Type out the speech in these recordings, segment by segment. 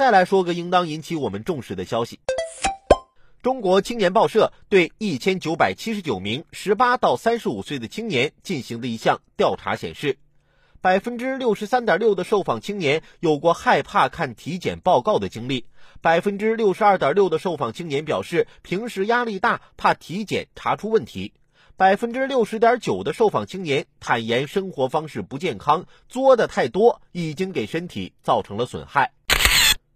再来说个应当引起我们重视的消息。中国青年报社对一千九百七十九名十八到三十五岁的青年进行的一项调查显示，百分之六十三点六的受访青年有过害怕看体检报告的经历，百分之六十二点六的受访青年表示平时压力大，怕体检查出问题，百分之六十点九的受访青年坦言生活方式不健康，作的太多，已经给身体造成了损害。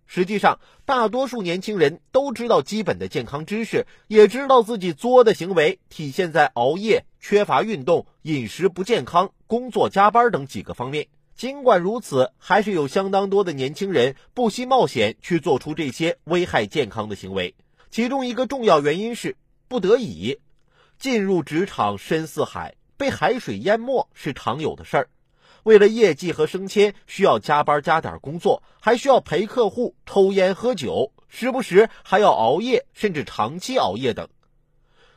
实际上，大多数年轻人都知道基本的健康知识，也知道自己作的行为体现在熬夜、缺乏运动、饮食不健康、工作加班等几个方面。尽管如此，还是有相当多的年轻人不惜冒险去做出这些危害健康的行为。其中一个重要原因是不得已。进入职场深似海，被海水淹没是常有的事儿。为了业绩和升迁，需要加班加点工作，还需要陪客户、抽烟喝酒，时不时还要熬夜，甚至长期熬夜等。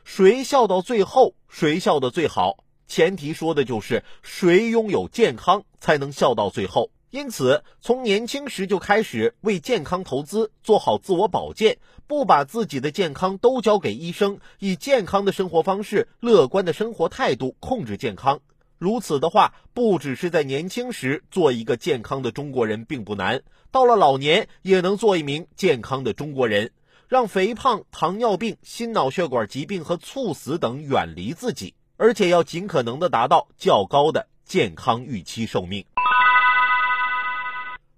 谁笑到最后，谁笑得最好？前提说的就是谁拥有健康，才能笑到最后。因此，从年轻时就开始为健康投资，做好自我保健，不把自己的健康都交给医生，以健康的生活方式、乐观的生活态度控制健康。如此的话，不只是在年轻时做一个健康的中国人并不难，到了老年也能做一名健康的中国人，让肥胖、糖尿病、心脑血管疾病和猝死等远离自己，而且要尽可能的达到较高的健康预期寿命。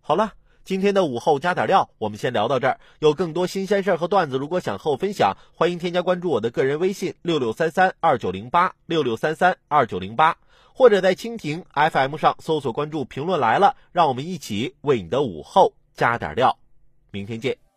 好了。今天的午后加点料，我们先聊到这儿。有更多新鲜事儿和段子，如果想和我分享，欢迎添加关注我的个人微信六六三三二九零八六六三三二九零八，或者在蜻蜓 FM 上搜索关注“评论来了”，让我们一起为你的午后加点料。明天见。